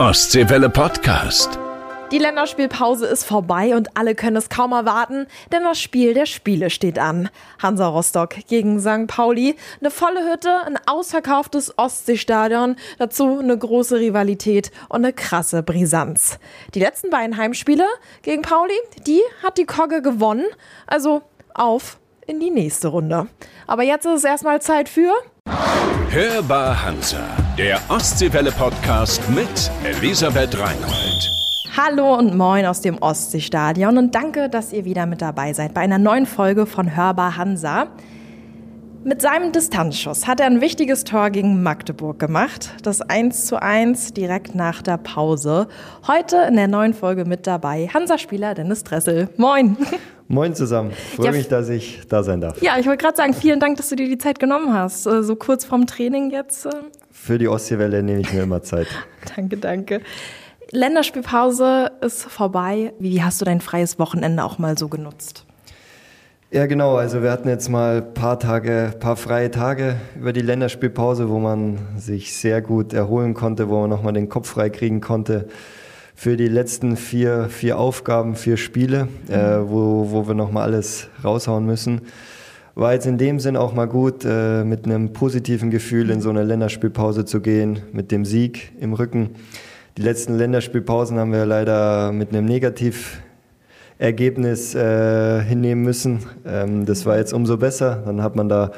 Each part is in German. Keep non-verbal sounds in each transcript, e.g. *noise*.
Ostseewelle Podcast. Die Länderspielpause ist vorbei und alle können es kaum erwarten, denn das Spiel der Spiele steht an. Hansa Rostock gegen St. Pauli, eine volle Hütte, ein ausverkauftes Ostseestadion, dazu eine große Rivalität und eine krasse Brisanz. Die letzten beiden Heimspiele gegen Pauli, die hat die Kogge gewonnen, also auf in die nächste Runde. Aber jetzt ist es erstmal Zeit für Hörbar Hansa, der Ostseewelle Podcast mit Elisabeth Reinhold. Hallo und moin aus dem Ostseestadion und danke, dass ihr wieder mit dabei seid bei einer neuen Folge von Hörbar Hansa. Mit seinem Distanzschuss hat er ein wichtiges Tor gegen Magdeburg gemacht. Das 1 zu 1 direkt nach der Pause. Heute in der neuen Folge mit dabei Hansa-Spieler Dennis Dressel. Moin. Moin zusammen. Freue Ja, mich, dass ich da sein darf. Ja, ich wollte gerade sagen, vielen Dank, dass du dir die Zeit genommen hast. Äh, So kurz vorm Training jetzt. äh, Für die Ostseewelle nehme ich mir immer Zeit. *laughs* Danke, danke. Länderspielpause ist vorbei. Wie hast du dein freies Wochenende auch mal so genutzt? Ja, genau. Also wir hatten jetzt mal ein paar Tage, paar freie Tage über die Länderspielpause, wo man sich sehr gut erholen konnte, wo man nochmal den Kopf frei kriegen konnte für die letzten vier, vier Aufgaben, vier Spiele, äh, wo, wo wir nochmal alles raushauen müssen. War jetzt in dem Sinn auch mal gut, äh, mit einem positiven Gefühl in so eine Länderspielpause zu gehen, mit dem Sieg im Rücken. Die letzten Länderspielpausen haben wir leider mit einem Negativergebnis äh, hinnehmen müssen. Ähm, das war jetzt umso besser. Dann hat man da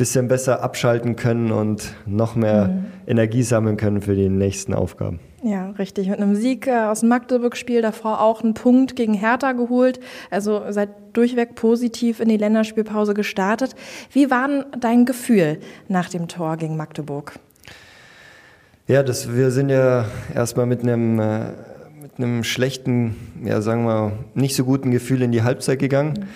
bisschen besser abschalten können und noch mehr Energie sammeln können für die nächsten Aufgaben. Ja, richtig. Mit einem Sieg äh, aus dem Magdeburg-Spiel davor auch einen Punkt gegen Hertha geholt. Also seid durchweg positiv in die Länderspielpause gestartet. Wie war dein Gefühl nach dem Tor gegen Magdeburg? Ja, das, wir sind ja erstmal mit einem, äh, mit einem schlechten, ja, sagen wir, nicht so guten Gefühl in die Halbzeit gegangen,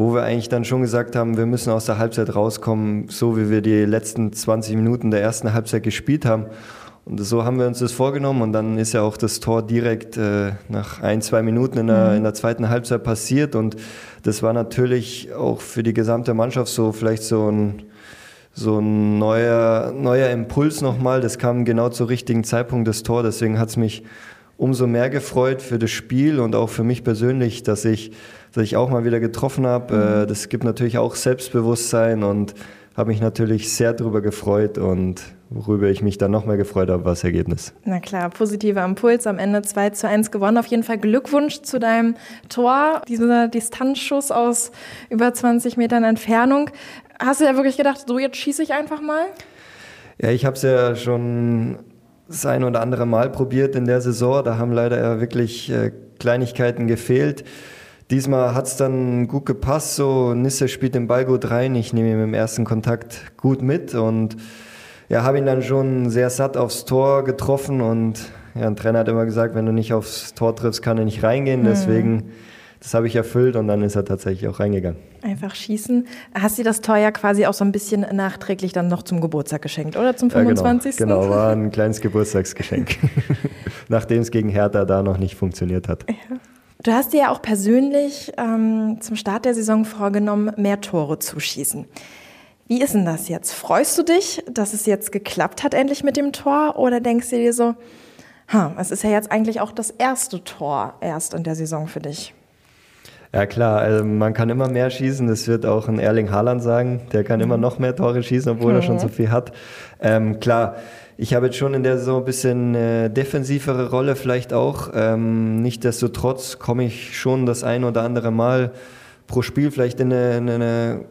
wo wir eigentlich dann schon gesagt haben, wir müssen aus der Halbzeit rauskommen, so wie wir die letzten 20 Minuten der ersten Halbzeit gespielt haben. Und so haben wir uns das vorgenommen und dann ist ja auch das Tor direkt äh, nach ein, zwei Minuten in der, in der zweiten Halbzeit passiert und das war natürlich auch für die gesamte Mannschaft so vielleicht so ein, so ein neuer, neuer Impuls nochmal. Das kam genau zur richtigen Zeitpunkt, das Tor. Deswegen hat es mich umso mehr gefreut für das Spiel und auch für mich persönlich, dass ich, dass ich auch mal wieder getroffen habe. Äh, Das gibt natürlich auch Selbstbewusstsein und habe mich natürlich sehr darüber gefreut und worüber ich mich dann noch mehr gefreut habe, war das Ergebnis. Na klar, positiver Impuls, am Ende 2 zu 1 gewonnen. Auf jeden Fall Glückwunsch zu deinem Tor, dieser Distanzschuss aus über 20 Metern Entfernung. Hast du ja wirklich gedacht, so jetzt schieße ich einfach mal? Ja, ich habe es ja schon das ein oder andere Mal probiert in der Saison. Da haben leider ja wirklich äh, Kleinigkeiten gefehlt. Diesmal hat es dann gut gepasst. So, Nisse spielt den Ball gut rein. Ich nehme ihn im ersten Kontakt gut mit und ja, habe ihn dann schon sehr satt aufs Tor getroffen. Und ja, ein Trainer hat immer gesagt, wenn du nicht aufs Tor triffst, kann er nicht reingehen. Deswegen, das habe ich erfüllt und dann ist er tatsächlich auch reingegangen. Einfach schießen. Hast du das Tor ja quasi auch so ein bisschen nachträglich dann noch zum Geburtstag geschenkt, oder? Zum Ja, genau. 25. Genau, war ein kleines Geburtstagsgeschenk. *laughs* Nachdem es gegen Hertha da noch nicht funktioniert hat. Du hast dir ja auch persönlich ähm, zum Start der Saison vorgenommen, mehr Tore zu schießen. Wie ist denn das jetzt? Freust du dich, dass es jetzt geklappt hat endlich mit dem Tor? Oder denkst du dir so, ha, es ist ja jetzt eigentlich auch das erste Tor erst in der Saison für dich? Ja klar, also man kann immer mehr schießen. Das wird auch ein Erling Haaland sagen. Der kann immer noch mehr Tore schießen, obwohl er schon so viel hat. Ähm, klar, ich habe jetzt schon in der Saison ein bisschen äh, defensivere Rolle vielleicht auch. Ähm, Nichtsdestotrotz komme ich schon das ein oder andere Mal pro Spiel vielleicht in eine, in eine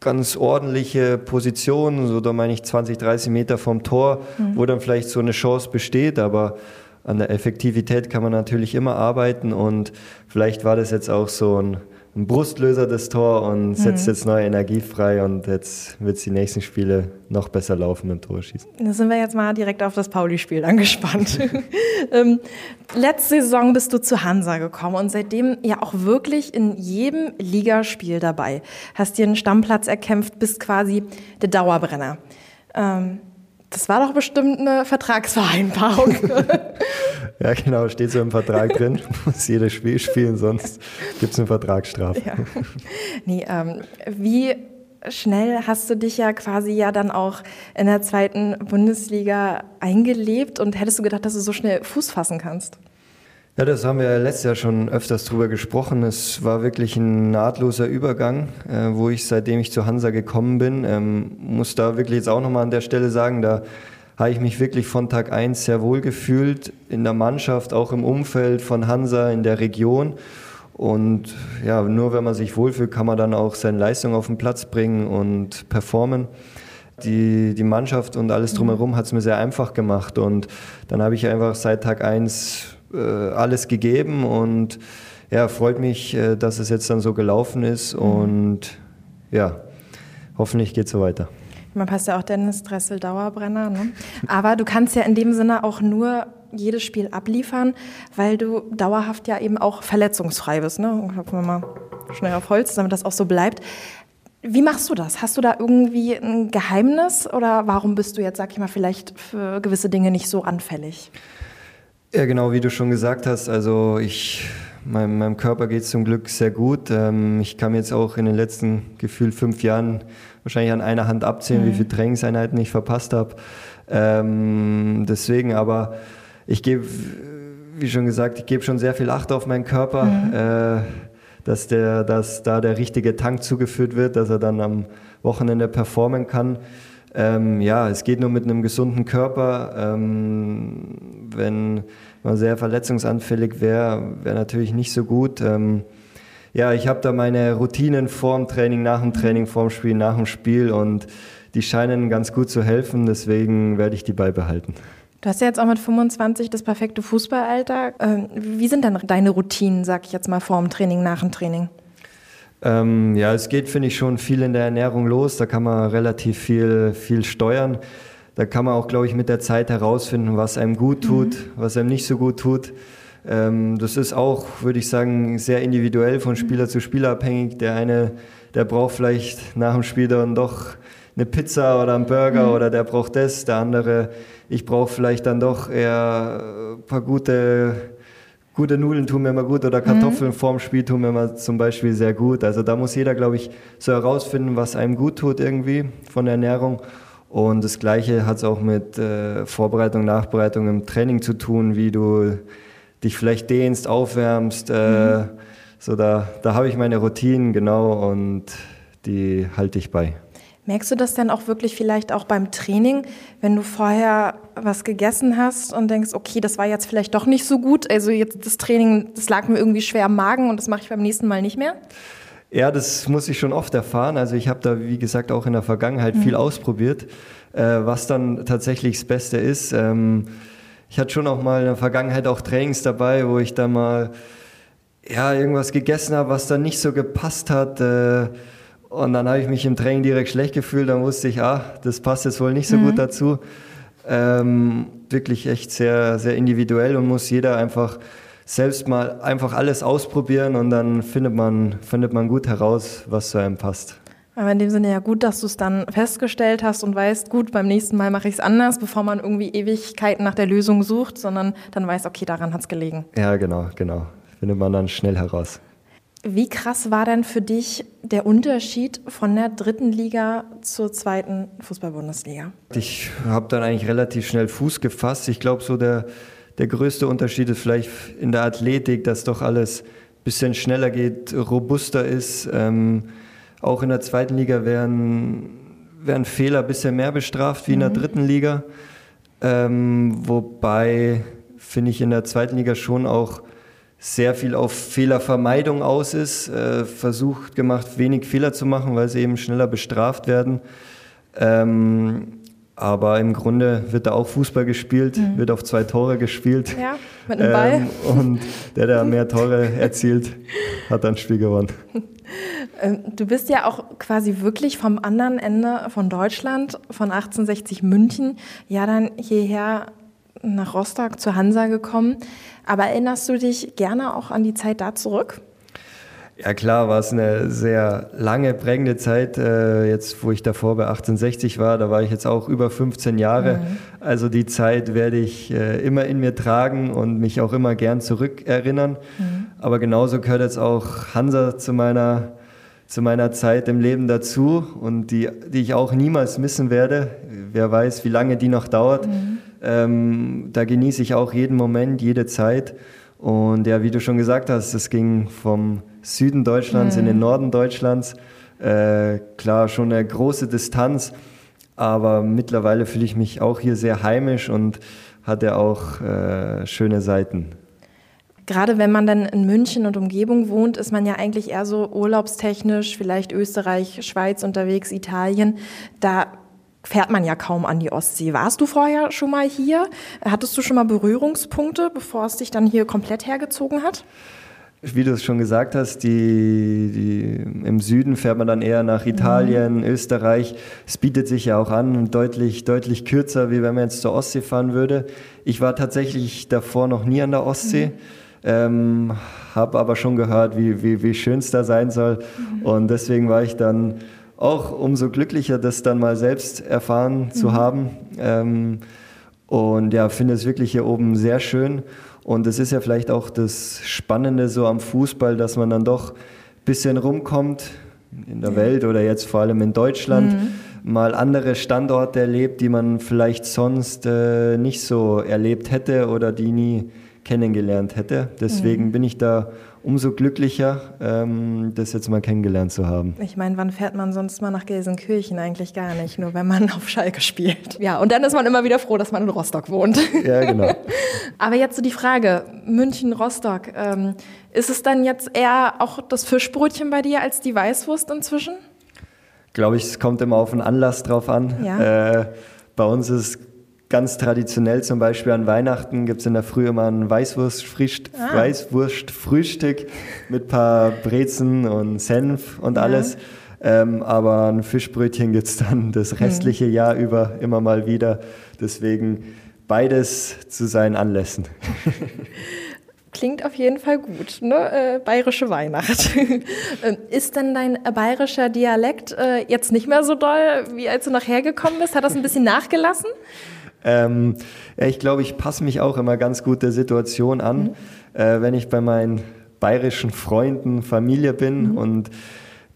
ganz ordentliche Position, so da meine ich 20, 30 Meter vom Tor, wo dann vielleicht so eine Chance besteht, aber an der Effektivität kann man natürlich immer arbeiten. Und vielleicht war das jetzt auch so ein, ein Brustlöser, das Tor und setzt jetzt neue Energie frei und jetzt wird es die nächsten Spiele noch besser laufen mit Tore schießen. Da sind wir jetzt mal direkt auf das Pauli-Spiel dann gespannt. *laughs* ähm, letzte Saison bist du zu Hansa gekommen und seitdem ja auch wirklich in jedem Ligaspiel dabei. Hast dir einen Stammplatz erkämpft, bist quasi der Dauerbrenner. Ähm, das war doch bestimmt eine Vertragsvereinbarung. *laughs* Ja, genau, steht so im Vertrag drin, *laughs* muss jedes Spiel spielen, sonst gibt es eine Vertragsstrafe. ja. Nee, ähm, wie schnell hast du dich ja quasi ja dann auch in der zweiten Bundesliga eingelebt und hättest du gedacht, dass du so schnell Fuß fassen kannst? Ja, das haben wir letztes Jahr schon öfters drüber gesprochen. Es war wirklich ein nahtloser Übergang, äh, wo ich seitdem ich zu Hansa gekommen bin, ähm, muss da wirklich jetzt auch nochmal an der Stelle sagen, da habe ich mich wirklich von Tag 1 sehr wohl gefühlt in der Mannschaft, auch im Umfeld von Hansa, in der Region. Und ja, nur wenn man sich wohlfühlt, kann man dann auch seine Leistung auf den Platz bringen und performen. Die, die Mannschaft und alles drumherum hat es mir sehr einfach gemacht. Und dann habe ich einfach seit Tag 1 äh, alles gegeben und ja, freut mich, äh, dass es jetzt dann so gelaufen ist. Und ja, hoffentlich geht es so weiter. Man passt ja auch Dennis Dressel Dauerbrenner. Ne? Aber du kannst ja in dem Sinne auch nur jedes Spiel abliefern, weil du dauerhaft ja eben auch verletzungsfrei bist. Ne? Gucken wir mal schnell auf Holz, damit das auch so bleibt. Wie machst du das? Hast du da irgendwie ein Geheimnis oder warum bist du jetzt, sag ich mal, vielleicht für gewisse Dinge nicht so anfällig? Ja, genau, wie du schon gesagt hast. Also ich, meinem, meinem Körper geht es zum Glück sehr gut. Ähm, ich kann jetzt auch in den letzten gefühlt fünf Jahren wahrscheinlich an einer Hand abzählen, mhm. wie viele Trainingseinheiten ich verpasst habe. Ähm, deswegen aber ich gebe, wie schon gesagt, ich gebe schon sehr viel Acht auf meinen Körper, mhm. äh, dass, der, dass da der richtige Tank zugeführt wird, dass er dann am Wochenende performen kann. Ähm, ja, es geht nur mit einem gesunden Körper. Ähm, wenn man sehr verletzungsanfällig wäre, wäre natürlich nicht so gut. Ähm, ja, ich habe da meine Routinen vorm Training, nach dem Training, vorm Spiel, nach dem Spiel und die scheinen ganz gut zu helfen. Deswegen werde ich die beibehalten. Du hast ja jetzt auch mit 25 das perfekte Fußballalter. Ähm, wie sind dann deine Routinen, sag ich jetzt mal, vor dem Training, nach dem Training? Ähm, ja, es geht, finde ich, schon viel in der Ernährung los. Da kann man relativ viel, viel steuern. Da kann man auch, glaube ich, mit der Zeit herausfinden, was einem gut tut, mhm. was einem nicht so gut tut. Ähm, das ist auch, würde ich sagen, sehr individuell von Spieler zu Spieler abhängig. Der eine, der braucht vielleicht nach dem Spiel dann doch eine Pizza oder einen Burger mhm. oder der braucht das. Der andere ich brauche vielleicht dann doch eher ein paar gute, gute Nudeln tun mir immer gut oder Kartoffeln mhm. vorm Spiel tun mir immer zum Beispiel sehr gut. Also da muss jeder, glaube ich, so herausfinden, was einem gut tut irgendwie von der Ernährung. Und das Gleiche hat es auch mit äh, Vorbereitung, Nachbereitung im Training zu tun, wie du dich vielleicht dehnst, aufwärmst. Äh, mhm. So da, da habe ich meine Routinen genau und die halte ich bei. Merkst du das denn auch wirklich vielleicht auch beim Training, wenn du vorher was gegessen hast und denkst, okay, das war jetzt vielleicht doch nicht so gut, also jetzt das Training, das lag mir irgendwie schwer am Magen und das mache ich beim nächsten Mal nicht mehr? Ja, das muss ich schon oft erfahren. Also ich habe da, wie gesagt, auch in der Vergangenheit mhm. viel ausprobiert, äh, was dann tatsächlich das Beste ist. Ähm, ich hatte schon auch mal in der Vergangenheit auch Trainings dabei, wo ich da mal ja, irgendwas gegessen habe, was dann nicht so gepasst hat. Äh, und dann habe ich mich im Training direkt schlecht gefühlt. Dann wusste ich, ah, das passt jetzt wohl nicht so mhm. gut dazu. Ähm, wirklich echt sehr, sehr individuell und muss jeder einfach selbst mal einfach alles ausprobieren und dann findet man, findet man gut heraus, was zu einem passt. Aber in dem Sinne ja gut, dass du es dann festgestellt hast und weißt, gut, beim nächsten Mal mache ich es anders, bevor man irgendwie Ewigkeiten nach der Lösung sucht, sondern dann weiß, okay, daran hat es gelegen. Ja, genau, genau. Findet man dann schnell heraus. Wie krass war denn für dich der Unterschied von der dritten Liga zur zweiten Fußball-Bundesliga? Ich habe dann eigentlich relativ schnell Fuß gefasst. Ich glaube, so der, der größte Unterschied ist vielleicht in der Athletik, dass doch alles ein bisschen schneller geht, robuster ist. Ähm, auch in der zweiten Liga werden, werden Fehler ein bisschen mehr bestraft wie in der mhm. dritten Liga. Ähm, wobei, finde ich, in der zweiten Liga schon auch sehr viel auf Fehlervermeidung aus ist, äh, versucht gemacht, wenig Fehler zu machen, weil sie eben schneller bestraft werden. Ähm, aber im Grunde wird da auch Fußball gespielt, mhm. wird auf zwei Tore gespielt. Ja, mit einem Ball. Ähm, und der, der mehr Tore erzielt, hat dann Spiel gewonnen. *laughs* Ähm, du bist ja auch quasi wirklich vom anderen Ende von Deutschland, von 1860 München, ja dann hierher nach Rostock zur Hansa gekommen. Aber erinnerst du dich gerne auch an die Zeit da zurück? Ja klar, war es eine sehr lange, prägende Zeit. Äh, jetzt, wo ich davor bei 1860 war, da war ich jetzt auch über 15 Jahre. Mhm. Also die Zeit werde ich äh, immer in mir tragen und mich auch immer gern zurückerinnern. Mhm. Aber genauso gehört jetzt auch Hansa zu meiner zu meiner Zeit im Leben dazu und die, die ich auch niemals missen werde. Wer weiß, wie lange die noch dauert. Mhm. Ähm, da genieße ich auch jeden Moment, jede Zeit. Und ja, wie du schon gesagt hast, es ging vom Süden Deutschlands mhm. in den Norden Deutschlands. Äh, klar, schon eine große Distanz, aber mittlerweile fühle ich mich auch hier sehr heimisch und hatte auch äh, schöne Seiten. Gerade wenn man dann in München und Umgebung wohnt, ist man ja eigentlich eher so urlaubstechnisch, vielleicht Österreich, Schweiz unterwegs, Italien. Da fährt man ja kaum an die Ostsee. Warst du vorher schon mal hier? Hattest du schon mal Berührungspunkte, bevor es dich dann hier komplett hergezogen hat? Wie du es schon gesagt hast, die, die, im Süden fährt man dann eher nach Italien, mhm. Österreich. Es bietet sich ja auch an, deutlich, deutlich kürzer, wie wenn man jetzt zur Ostsee fahren würde. Ich war tatsächlich davor noch nie an der Ostsee. Mhm. Ähm, habe aber schon gehört, wie, wie, wie schön es da sein soll. Mhm. Und deswegen war ich dann auch umso glücklicher, das dann mal selbst erfahren mhm. zu haben. Ähm, und ja, finde es wirklich hier oben sehr schön. Und es ist ja vielleicht auch das Spannende so am Fußball, dass man dann doch ein bisschen rumkommt in der ja. Welt oder jetzt vor allem in Deutschland. Mhm mal andere Standorte erlebt, die man vielleicht sonst äh, nicht so erlebt hätte oder die nie kennengelernt hätte. Deswegen mhm. bin ich da umso glücklicher, ähm, das jetzt mal kennengelernt zu haben. Ich meine, wann fährt man sonst mal nach Gelsenkirchen? Eigentlich gar nicht, nur wenn man *laughs* auf Schalke spielt. Ja, und dann ist man immer wieder froh, dass man in Rostock wohnt. Ja, genau. *laughs* Aber jetzt so die Frage, München, Rostock, ähm, ist es dann jetzt eher auch das Fischbrötchen bei dir als die Weißwurst inzwischen? Glaube ich, es kommt immer auf den Anlass drauf an. Ja. Äh, bei uns ist ganz traditionell zum Beispiel an Weihnachten gibt es in der Früh immer ein Weißwurstfrühstück ah. Weißwurst mit ein paar Brezen und Senf und alles. Ja. Ähm, aber ein Fischbrötchen gibt es dann das mhm. restliche mhm. Jahr über immer mal wieder. Deswegen beides zu seinen Anlässen. *laughs* Klingt auf jeden Fall gut, ne? Äh, bayerische Weihnacht. *laughs* Ähm, ist denn dein bayerischer Dialekt äh, jetzt nicht mehr so doll, wie als du nachher gekommen bist? Hat das ein bisschen nachgelassen? Ähm, ja, ich glaube, ich passe mich auch immer ganz gut der Situation an, mhm. äh, wenn ich bei meinen bayerischen Freunden, Familie bin mhm. und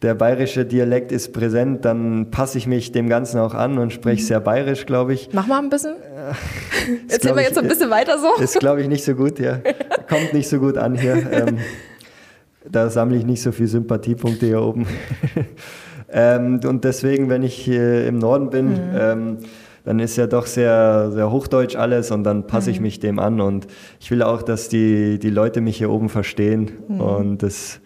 der bayerische Dialekt ist präsent, dann passe ich mich dem Ganzen auch an und spreche mhm. sehr bayerisch, glaube ich. Mach mal ein bisschen. Äh, *laughs* Erzähl mal jetzt ein bisschen weiter so. Ist, glaube ich, nicht so gut, ja. *laughs* Kommt nicht so gut an hier. Ähm, da sammle ich nicht so viele Sympathiepunkte hier oben. *laughs* ähm, und deswegen, wenn ich hier im Norden bin, mhm. ähm, dann ist ja doch sehr, sehr hochdeutsch alles und dann passe ich mhm. mich dem an und ich will auch, dass die, die Leute mich hier oben verstehen mhm. und das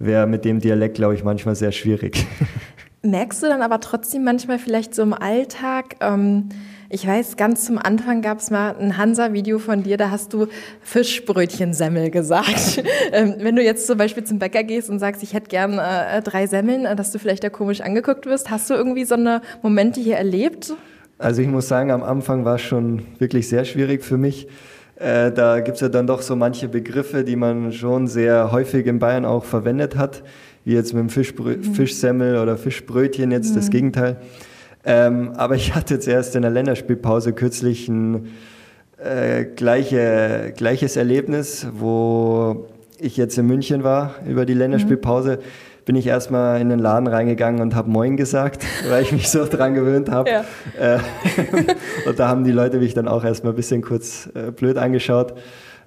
wäre mit dem Dialekt, glaube ich, manchmal sehr schwierig. *laughs* Merkst du dann aber trotzdem manchmal vielleicht so im Alltag, ähm, ich weiß, ganz zum Anfang gab es mal ein Hansa-Video von dir, da hast du Fischbrötchensemmel gesagt. *laughs* ähm, wenn du jetzt zum Beispiel zum Bäcker gehst und sagst, ich hätte gern äh, drei Semmeln, äh, dass du vielleicht da komisch angeguckt wirst, hast du irgendwie so eine Momente hier erlebt? Also ich muss sagen, am Anfang war es schon wirklich sehr schwierig für mich. Äh, da gibt es ja dann doch so manche Begriffe, die man schon sehr häufig in Bayern auch verwendet hat, wie jetzt mit dem Fischbrö mhm. Fischsemmel oder Fischbrötchen jetzt mhm. das Gegenteil. Ähm, aber ich hatte jetzt erst in der Länderspielpause kürzlich ein äh, gleiche, gleiches Erlebnis, wo ich jetzt in München war über die Länderspielpause. Mhm bin ich erstmal in den Laden reingegangen und habe Moin gesagt, *laughs* weil ich mich so dran gewöhnt habe. Ja. Äh, *laughs* und da haben die Leute mich dann auch erstmal ein bisschen kurz äh, blöd angeschaut.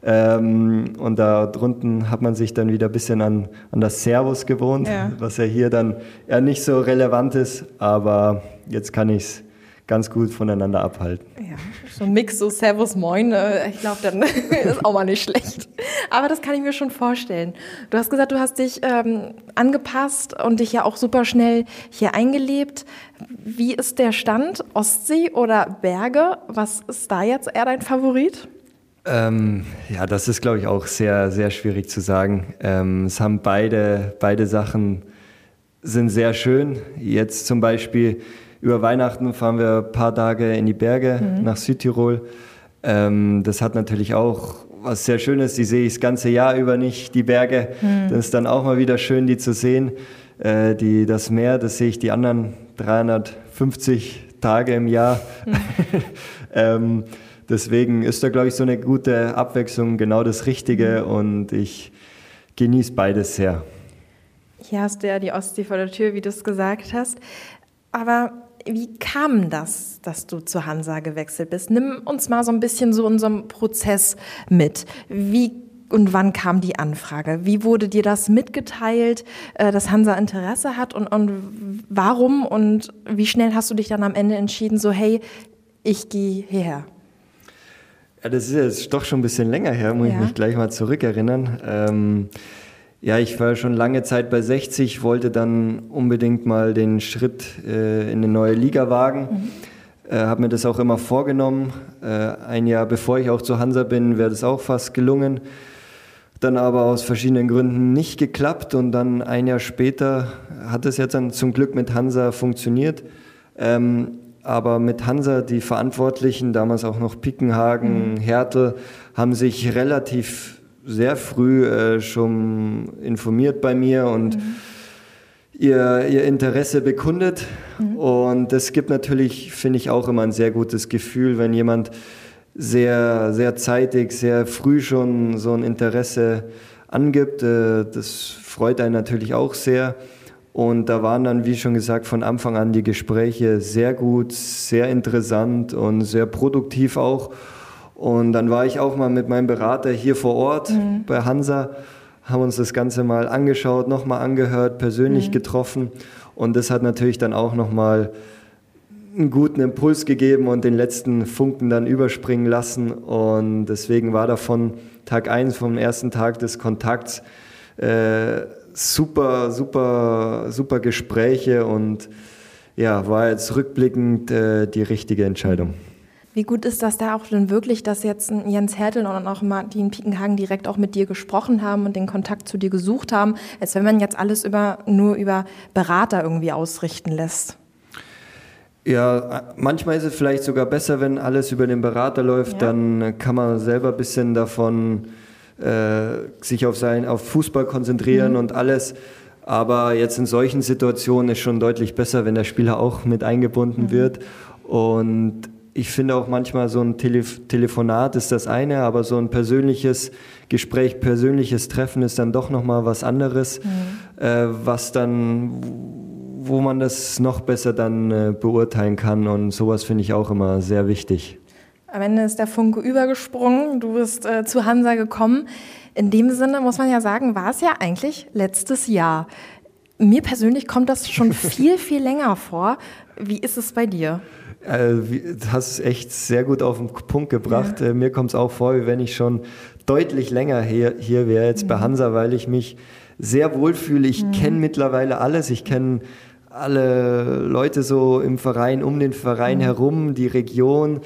Ähm, und da drunten hat man sich dann wieder ein bisschen an, an das Servus gewohnt, ja. was ja hier dann eher nicht so relevant ist, aber jetzt kann ich es ganz gut voneinander abhalten. Ja, so ein Mix, so Servus Moin, äh, ich glaube, dann *laughs* ist auch mal nicht schlecht. Aber das kann ich mir schon vorstellen. Du hast gesagt, du hast dich ähm, angepasst und dich ja auch super schnell hier eingelebt. Wie ist der Stand? Ostsee oder Berge? Was ist da jetzt eher dein Favorit? Ähm, ja, das ist, glaube ich, auch sehr, sehr schwierig zu sagen. Ähm, es haben beide, beide Sachen sind sehr schön. Jetzt zum Beispiel über Weihnachten fahren wir ein paar Tage in die Berge mhm. nach Südtirol. Ähm, das hat natürlich auch was sehr Schönes. Die sehe ich das ganze Jahr über nicht, die Berge. Mhm. Das ist dann auch mal wieder schön, die zu sehen. Äh, die, das Meer, das sehe ich die anderen 350 Tage im Jahr. Mhm. *laughs* ähm, deswegen ist da, glaube ich, so eine gute Abwechslung genau das Richtige mhm. und ich genieße beides sehr. Hier hast du ja die Ostsee vor der Tür, wie du es gesagt hast. Aber wie kam das, dass du zu Hansa gewechselt bist? Nimm uns mal so ein bisschen so unserem Prozess mit. Wie und wann kam die Anfrage? Wie wurde dir das mitgeteilt, äh, dass Hansa Interesse hat und, und warum und wie schnell hast du dich dann am Ende entschieden, so hey, ich gehe hierher? Ja, das ist jetzt doch schon ein bisschen länger her, muss ja. ich mich gleich mal zurückerinnern. Ähm, ja, ich war schon lange Zeit bei 60, wollte dann unbedingt mal den Schritt äh, in eine neue Liga wagen. Mhm. Äh, habe mir das auch immer vorgenommen. Äh, ein Jahr bevor ich auch zu Hansa bin, wäre das auch fast gelungen. Dann aber aus verschiedenen Gründen nicht geklappt und dann ein Jahr später hat es jetzt dann zum Glück mit Hansa funktioniert. Ähm, aber mit Hansa, die Verantwortlichen, damals auch noch Pickenhagen, mhm. Härte, haben sich relativ sehr früh äh, schon informiert bei mir und mhm. ihr, ihr Interesse bekundet. Mhm. Und das gibt natürlich, finde ich, auch immer ein sehr gutes Gefühl, wenn jemand sehr, sehr zeitig, sehr früh schon so ein Interesse angibt. Äh, das freut einen natürlich auch sehr. Und da waren dann, wie schon gesagt, von Anfang an die Gespräche sehr gut, sehr interessant und sehr produktiv auch. Und dann war ich auch mal mit meinem Berater hier vor Ort mhm. bei Hansa, haben uns das Ganze mal angeschaut, nochmal angehört, persönlich mhm. getroffen. Und das hat natürlich dann auch nochmal einen guten Impuls gegeben und den letzten Funken dann überspringen lassen. Und deswegen war davon Tag 1, vom ersten Tag des Kontakts, äh, super, super, super Gespräche und ja, war jetzt rückblickend äh, die richtige Entscheidung. Wie gut ist das da auch denn wirklich, dass jetzt Jens Hertel und auch Martin Piekenhagen direkt auch mit dir gesprochen haben und den Kontakt zu dir gesucht haben, als wenn man jetzt alles über, nur über Berater irgendwie ausrichten lässt? Ja, manchmal ist es vielleicht sogar besser, wenn alles über den Berater läuft, ja. dann kann man selber ein bisschen davon äh, sich auf, sein, auf Fußball konzentrieren mhm. und alles. Aber jetzt in solchen Situationen ist schon deutlich besser, wenn der Spieler auch mit eingebunden mhm. wird. Und ich finde auch manchmal so ein Telef Telefonat ist das eine, aber so ein persönliches Gespräch, persönliches Treffen ist dann doch nochmal was anderes, mhm. äh, was dann, wo man das noch besser dann äh, beurteilen kann und sowas finde ich auch immer sehr wichtig. Am Ende ist der Funke übergesprungen, du bist äh, zu Hansa gekommen. In dem Sinne muss man ja sagen, war es ja eigentlich letztes Jahr. Mir persönlich kommt das schon *laughs* viel, viel länger vor. Wie ist es bei dir? Äh, du hast es echt sehr gut auf den Punkt gebracht. Ja. Äh, mir kommt es auch vor, wie wenn ich schon deutlich länger hier, hier wäre jetzt mhm. bei Hansa, weil ich mich sehr wohl fühle. Ich mhm. kenne mittlerweile alles. Ich kenne alle Leute so im Verein, um den Verein mhm. herum, die Region.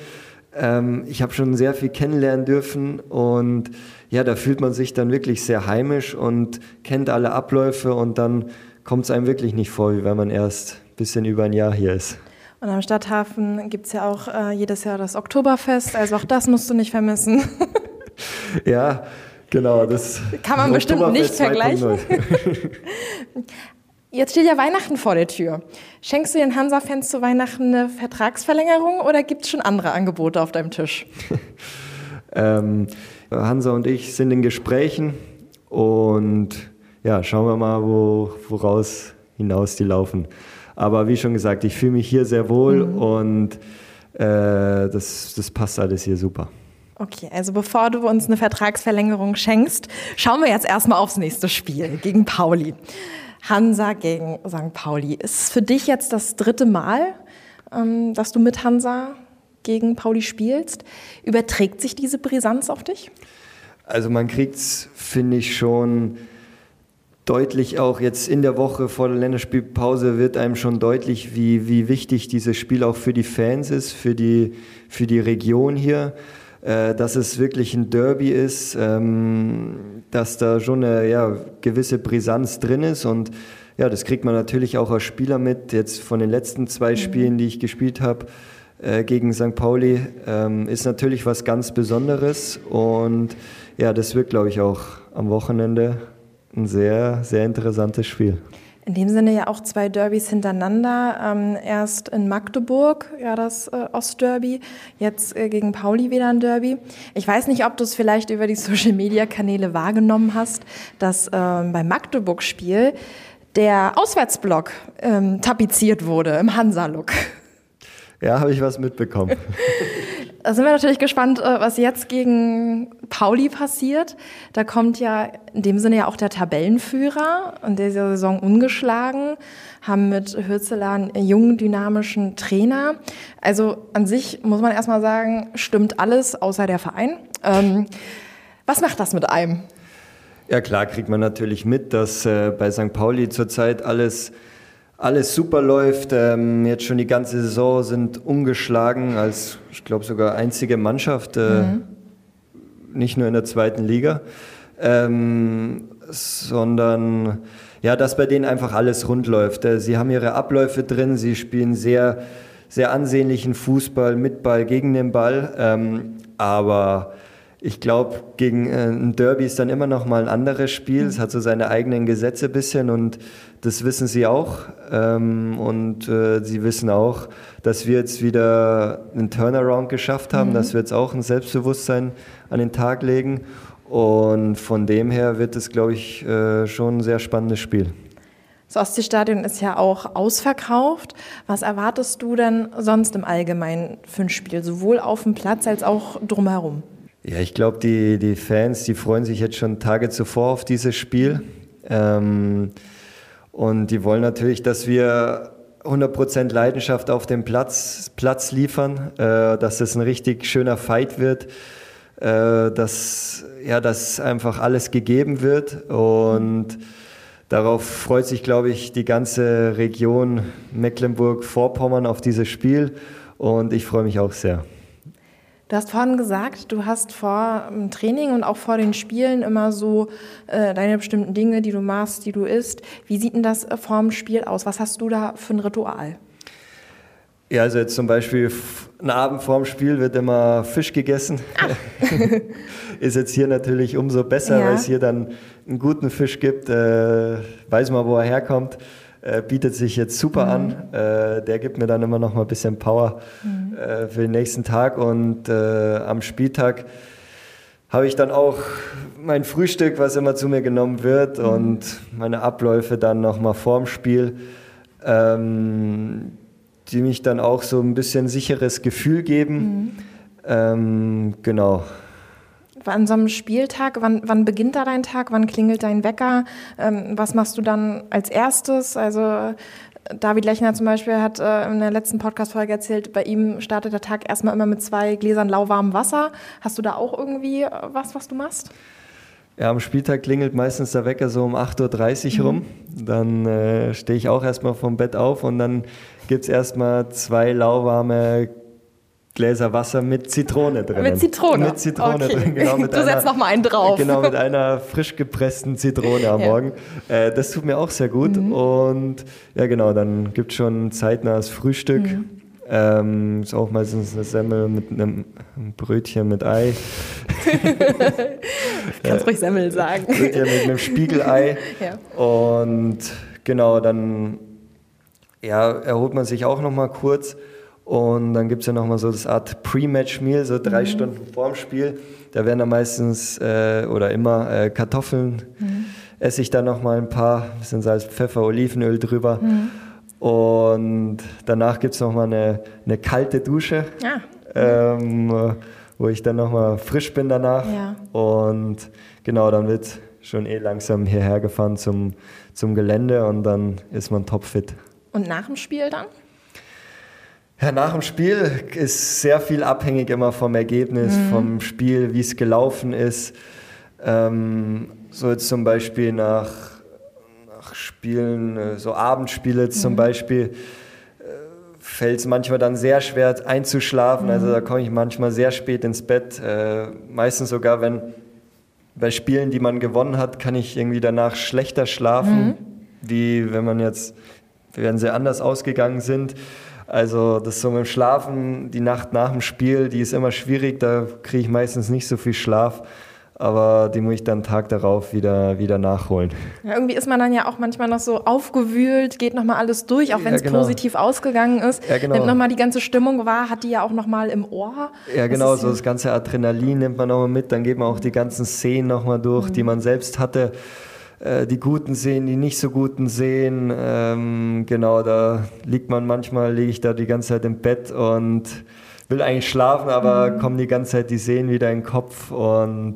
Ähm, ich habe schon sehr viel kennenlernen dürfen und ja, da fühlt man sich dann wirklich sehr heimisch und kennt alle Abläufe und dann kommt es einem wirklich nicht vor, wie wenn man erst ein bisschen über ein Jahr hier ist. Und am Stadthafen gibt es ja auch äh, jedes Jahr das Oktoberfest, also auch das musst du nicht vermissen. *laughs* ja, genau. Das kann man bestimmt nicht vergleichen. *laughs* *laughs* Jetzt steht ja Weihnachten vor der Tür. Schenkst du den Hansa-Fans zu Weihnachten eine Vertragsverlängerung oder gibt es schon andere Angebote auf deinem Tisch? ähm, Hansa und ich sind in Gesprächen und ja, schauen wir mal, wo, woraus hinaus die laufen. Aber wie schon gesagt, ich fühle mich hier sehr wohl mhm. und äh, das, das passt alles hier super. Okay, also bevor du uns eine Vertragsverlängerung schenkst, schauen wir jetzt erstmal aufs nächste Spiel gegen Pauli. Hansa gegen St. Pauli. Ist es für dich jetzt das dritte Mal, ähm, dass du mit Hansa gegen Pauli spielst? Überträgt sich diese Brisanz auf dich? Also man kriegt es, finde ich, schon deutlich auch jetzt in der Woche vor der Länderspielpause wird einem schon deutlich, wie, wie wichtig dieses Spiel auch für die Fans ist, für die, für die Region hier, äh, dass es wirklich ein Derby ist, ähm, dass da schon eine ja, gewisse Brisanz drin ist und ja, das kriegt man natürlich auch als Spieler mit, jetzt von den letzten zwei mhm. Spielen, die ich gespielt habe äh, gegen St. Pauli, ähm, ist natürlich was ganz Besonderes und ja, das wird, glaube ich, auch am Wochenende ein sehr, sehr interessantes Spiel. In dem Sinne ja auch zwei Derbys hintereinander. Ähm, erst in Magdeburg, ja, das äh, Ostderby, jetzt äh, gegen Pauli wieder ein Derby. Ich weiß nicht, ob du es vielleicht über die *laughs* Social-Media-Kanäle wahrgenommen hast, dass ähm, beim Magdeburg-Spiel der Auswärtsblock ähm, tapeziert wurde im Hansa-Look. Ja, habe ich was mitbekommen. *laughs* Da sind wir natürlich gespannt, äh, was jetzt gegen Pauli passiert. Da kommt ja in dem Sinne ja auch der Tabellenführer in dieser Saison ungeschlagen, haben mit Hürzeler einen jungen, dynamischen Trainer. Also an sich muss man erstmal sagen, stimmt alles, außer der Verein. Ähm, was macht das mit einem? Ja, klar kriegt man natürlich mit, dass äh, bei St. Pauli zurzeit alles alles super läuft. Ähm, jetzt schon die ganze Saison sind ungeschlagen als, ich glaube, sogar einzige Mannschaft, äh, mhm. nicht nur in der zweiten Liga, ähm, sondern ja, dass bei denen einfach alles rund läuft. Äh, sie haben ihre Abläufe drin, sie spielen sehr, sehr ansehnlichen Fußball mit Ball gegen den Ball, ähm, aber ich glaube, gegen äh, ein Derby ist dann immer noch mal ein anderes Spiel. Es hat so seine eigenen Gesetze bisschen und das wissen sie auch. Ähm, und äh, sie wissen auch, dass wir jetzt wieder einen Turnaround geschafft haben, mhm. dass wir jetzt auch ein Selbstbewusstsein an den Tag legen. Und von dem her wird es, glaube ich, äh, schon ein sehr spannendes Spiel. Das Ostseestadion ist ja auch ausverkauft. Was erwartest du denn sonst im Allgemeinen für ein Spiel, sowohl auf dem Platz als auch drumherum? Ja, ich glaube, die, die Fans, die freuen sich jetzt schon Tage zuvor auf dieses Spiel. Ähm, und die wollen natürlich, dass wir 100% Leidenschaft auf dem Platz, Platz liefern, äh, dass es ein richtig schöner Fight wird, äh, dass, ja, dass einfach alles gegeben wird. Und darauf freut sich, glaube ich, die ganze Region Mecklenburg-Vorpommern auf dieses Spiel. Und ich freue mich auch sehr. Du hast vorhin gesagt, du hast vor dem Training und auch vor den Spielen immer so äh, deine bestimmten Dinge, die du machst, die du isst. Wie sieht denn das äh, vor dem Spiel aus? Was hast du da für ein Ritual? Ja, also jetzt zum Beispiel einen Abend vorm Spiel wird immer Fisch gegessen. *laughs* Ist jetzt hier natürlich umso besser, ja. weil es hier dann einen guten Fisch gibt. Äh, weiß man, wo er herkommt äh, bietet sich jetzt super mhm. an. Äh, der gibt mir dann immer noch mal ein bisschen Power mhm. äh, für den nächsten Tag und äh, am Spieltag habe ich dann auch mein Frühstück, was immer zu mir genommen wird mhm. und meine Abläufe dann noch mal vorm Spiel, ähm, die mich dann auch so ein bisschen sicheres Gefühl geben. Mhm. Ähm, genau an so einem Spieltag, wann, wann beginnt da dein Tag, wann klingelt dein Wecker, ähm, was machst du dann als erstes? Also David Lechner zum Beispiel hat äh, in der letzten Podcast-Folge erzählt, bei ihm startet der Tag erstmal immer mit zwei Gläsern lauwarmem Wasser. Hast du da auch irgendwie äh, was, was du machst? Ja, am Spieltag klingelt meistens der Wecker so um 8.30 Uhr mhm. rum. Dann äh, stehe ich auch erstmal vom Bett auf und dann gibt es erstmal zwei lauwarme Gläser Wasser mit Zitrone drin. Mit Zitrone? Mit Zitrone okay. drin, genau. *laughs* Mit du setzt noch mal einen drauf. Genau, mit einer frisch gepressten Zitrone am ja. Morgen. Äh, das tut mir auch sehr gut. Mhm. Und ja, genau, dann gibt es schon zeitnahes Frühstück. Mhm. Ähm, ist auch meistens eine Semmel mit einem Brötchen mit Ei. *laughs* Kannst ruhig Semmel sagen. Brötchen mit einem Spiegelei. ja. Und genau, dann ja, erholt man sich auch noch mal kurz. Und dann gibt es ja nochmal so das Art Pre-Match-Meal, so drei mhm. Stunden vorm Spiel. Da werden dann meistens äh, oder immer äh, Kartoffeln, mhm. esse ich dann nochmal ein paar, bisschen Salz, Pfeffer, Olivenöl drüber. Mhm. Und danach gibt es nochmal eine, eine kalte Dusche, ah. ähm, wo ich dann nochmal frisch bin danach. Ja. Und genau, dann wird schon eh langsam hierher gefahren zum, zum Gelände und dann ist man topfit. Und nach dem Spiel dann? Ja, nach dem Spiel ist sehr viel abhängig immer vom Ergebnis, mhm. vom Spiel, wie es gelaufen ist. Ähm, so jetzt zum Beispiel nach, nach Spielen, äh, so Abendspiele mhm. zum Beispiel, äh, fällt es manchmal dann sehr schwer einzuschlafen. Also mhm. Also da komme ich manchmal sehr spät ins Bett. Äh, meistens sogar, wenn bei Spielen, die man gewonnen hat, kann ich irgendwie danach schlechter schlafen, mhm. wie wenn man jetzt, wenn sie anders ausgegangen sind. Also das so mit dem Schlafen, die Nacht nach dem Spiel, die ist immer schwierig, da kriege ich meistens nicht so viel Schlaf. Aber die muss ich dann Tag darauf wieder, wieder nachholen. Ja, irgendwie ist man dann ja auch manchmal noch so aufgewühlt, geht nochmal alles durch, auch wenn es ja, genau. positiv ausgegangen ist. Ja, genau. Nimmt nochmal die ganze Stimmung wahr, hat die ja auch nochmal im Ohr. Ja, genau, das so das ganze Adrenalin nimmt man nochmal mit, dann geht man auch die ganzen Szenen nochmal durch, mhm. die man selbst hatte. Äh, die Guten sehen, die nicht so Guten sehen. Ähm, genau, da liegt man manchmal, liege ich da die ganze Zeit im Bett und will eigentlich schlafen, aber mhm. kommen die ganze Zeit die Sehen wieder in den Kopf und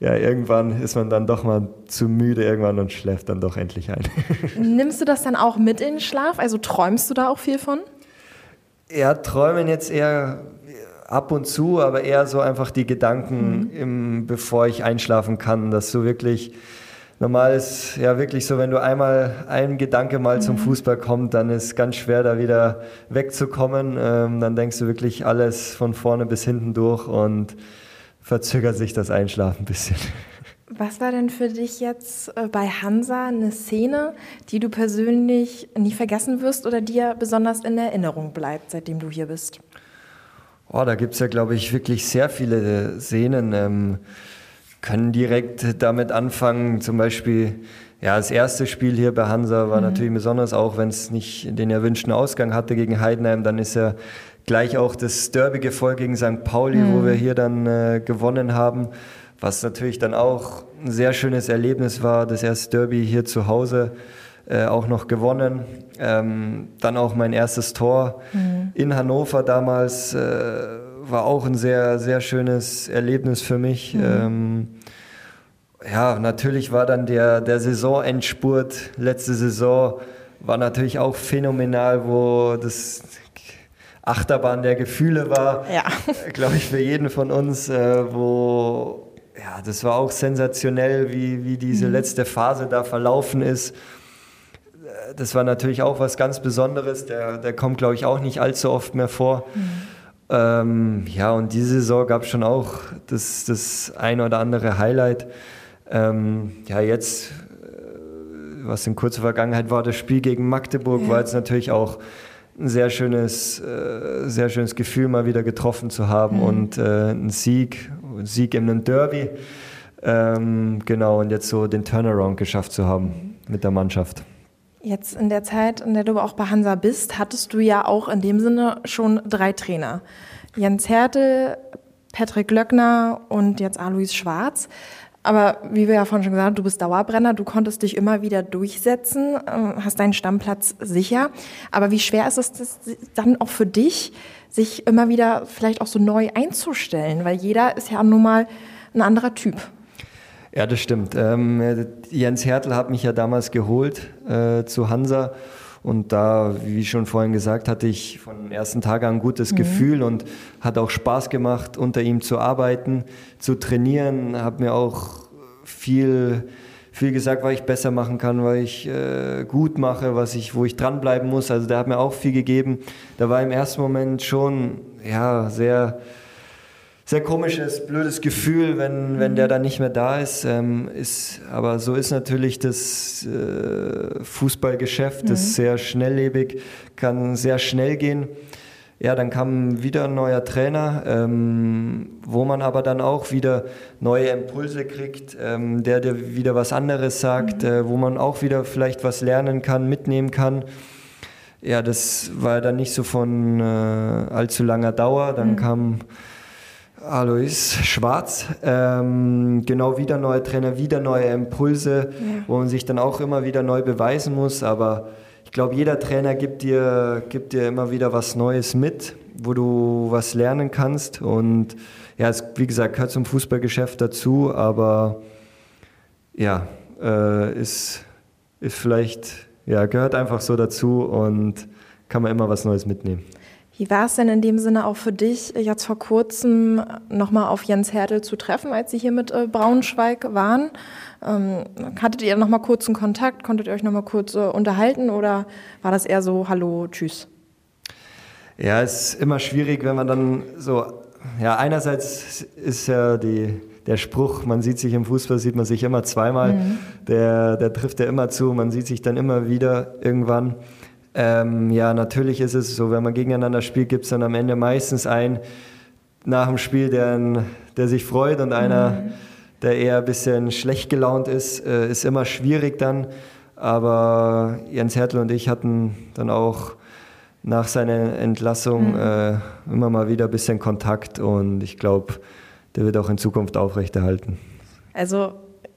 ja, irgendwann ist man dann doch mal zu müde irgendwann und schläft dann doch endlich ein. *laughs* Nimmst du das dann auch mit in den Schlaf? Also träumst du da auch viel von? Ja, träumen jetzt eher ab und zu, aber eher so einfach die Gedanken, mhm. im, bevor ich einschlafen kann, dass du wirklich normal ist ja wirklich so, wenn du einmal ein Gedanke mal mhm. zum Fußball kommt, dann ist ganz schwer da wieder wegzukommen. Ähm, dann denkst du wirklich alles von vorne bis hinten durch und verzögert sich das Einschlafen ein bisschen. *laughs* Was war denn für dich jetzt äh, bei Hansa eine Szene, die du persönlich nie vergessen wirst oder dir besonders in Erinnerung bleibt, seitdem du hier bist? Oh, da gibt es ja, glaube ich, wirklich sehr viele Szenen. Ähm, können direkt damit anfangen, zum Beispiel, ja, das erste Spiel hier bei Hansa war mhm. natürlich besonders, auch wenn es nicht den erwünschten Ausgang hatte gegen Heidenheim, dann ist ja gleich auch das Derby gefolgt gegen St. Pauli, mhm. wo wir hier dann äh, gewonnen haben, was natürlich dann auch ein sehr schönes Erlebnis war, das erste Derby hier zu Hause. Äh, auch noch gewonnen. Ähm, dann auch mein erstes Tor mhm. in Hannover damals äh, war auch ein sehr, sehr schönes Erlebnis für mich. Mhm. Ähm, ja, natürlich war dann der, der Saisonendspurt letzte Saison war natürlich auch phänomenal, wo das Achterbahn der Gefühle war, ja. *laughs* glaube ich, für jeden von uns, äh, wo ja, das war auch sensationell, wie, wie diese mhm. letzte Phase da verlaufen ist. Das war natürlich auch was ganz Besonderes, der, der kommt, glaube ich, auch nicht allzu oft mehr vor. Mhm. Ähm, ja, und diese Saison gab es schon auch das, das ein oder andere Highlight. Ähm, ja, jetzt, äh, was in kurzer Vergangenheit war, das Spiel gegen Magdeburg, ja. war jetzt natürlich auch ein sehr schönes, äh, sehr schönes Gefühl, mal wieder getroffen zu haben mhm. und äh, ein Sieg, ein Sieg in einem Derby. Ähm, genau, und jetzt so den Turnaround geschafft zu haben mit der Mannschaft. Jetzt in der Zeit, in der du auch bei Hansa bist, hattest du ja auch in dem Sinne schon drei Trainer. Jens Hertel, Patrick Löckner und jetzt Alois Schwarz. Aber wie wir ja vorhin schon gesagt haben, du bist Dauerbrenner, du konntest dich immer wieder durchsetzen, ähm, hast deinen Stammplatz sicher. Aber wie schwer ist es dann auch für dich, sich immer wieder vielleicht auch so neu einzustellen? Weil jeder ist ja nun mal ein anderer Typ. Ja, das stimmt. Ähm, Jens Hertel hat mich ja damals geholt äh, zu Hansa. Und da, wie schon vorhin gesagt, hatte ich von dem ersten Tag an ein gutes mhm. Gefühl und hat auch Spaß gemacht, unter ihm zu arbeiten, zu trainieren. Habe mir auch viel, viel gesagt, was ich besser machen kann, was ich äh, gut mache, was ich, wo ich dranbleiben muss. Also der hat mir auch viel gegeben. Da war im ersten Moment schon ja, sehr sehr komisches, blödes Gefühl, wenn, wenn der dann nicht mehr da ist. Ähm, ist aber so ist natürlich das äh, Fußballgeschäft, mhm. das ist sehr schnelllebig, kann sehr schnell gehen. Ja, dann kam wieder ein neuer Trainer, ähm, wo man aber dann auch wieder neue Impulse kriegt, ähm, der dir wieder was anderes sagt, mhm. äh, wo man auch wieder vielleicht was lernen kann, mitnehmen kann. Ja, das war dann nicht so von äh, allzu langer Dauer. Dann mhm. kam Alois Schwarz. Ähm, genau wieder neue Trainer, wieder neue Impulse, ja. wo man sich dann auch immer wieder neu beweisen muss. Aber ich glaube, jeder Trainer gibt dir, gibt dir immer wieder was Neues mit, wo du was lernen kannst. Und ja, es, wie gesagt, gehört zum Fußballgeschäft dazu, aber ja, äh, ist, ist vielleicht, ja, gehört einfach so dazu und kann man immer was Neues mitnehmen. Wie war es denn in dem Sinne auch für dich, jetzt vor kurzem nochmal auf Jens Hertel zu treffen, als Sie hier mit äh, Braunschweig waren? Ähm, hattet ihr nochmal kurz einen Kontakt? Konntet ihr euch nochmal kurz äh, unterhalten oder war das eher so Hallo, Tschüss? Ja, es ist immer schwierig, wenn man dann so, ja, einerseits ist ja die, der Spruch, man sieht sich im Fußball, sieht man sich immer zweimal, mhm. der, der trifft ja immer zu, man sieht sich dann immer wieder irgendwann. Ähm, ja, natürlich ist es so, wenn man gegeneinander spielt, gibt es dann am Ende meistens einen nach dem Spiel, der, der sich freut und einer, mhm. der eher ein bisschen schlecht gelaunt ist. Äh, ist immer schwierig dann. Aber Jens Hertel und ich hatten dann auch nach seiner Entlassung mhm. äh, immer mal wieder ein bisschen Kontakt und ich glaube, der wird auch in Zukunft aufrechterhalten. Also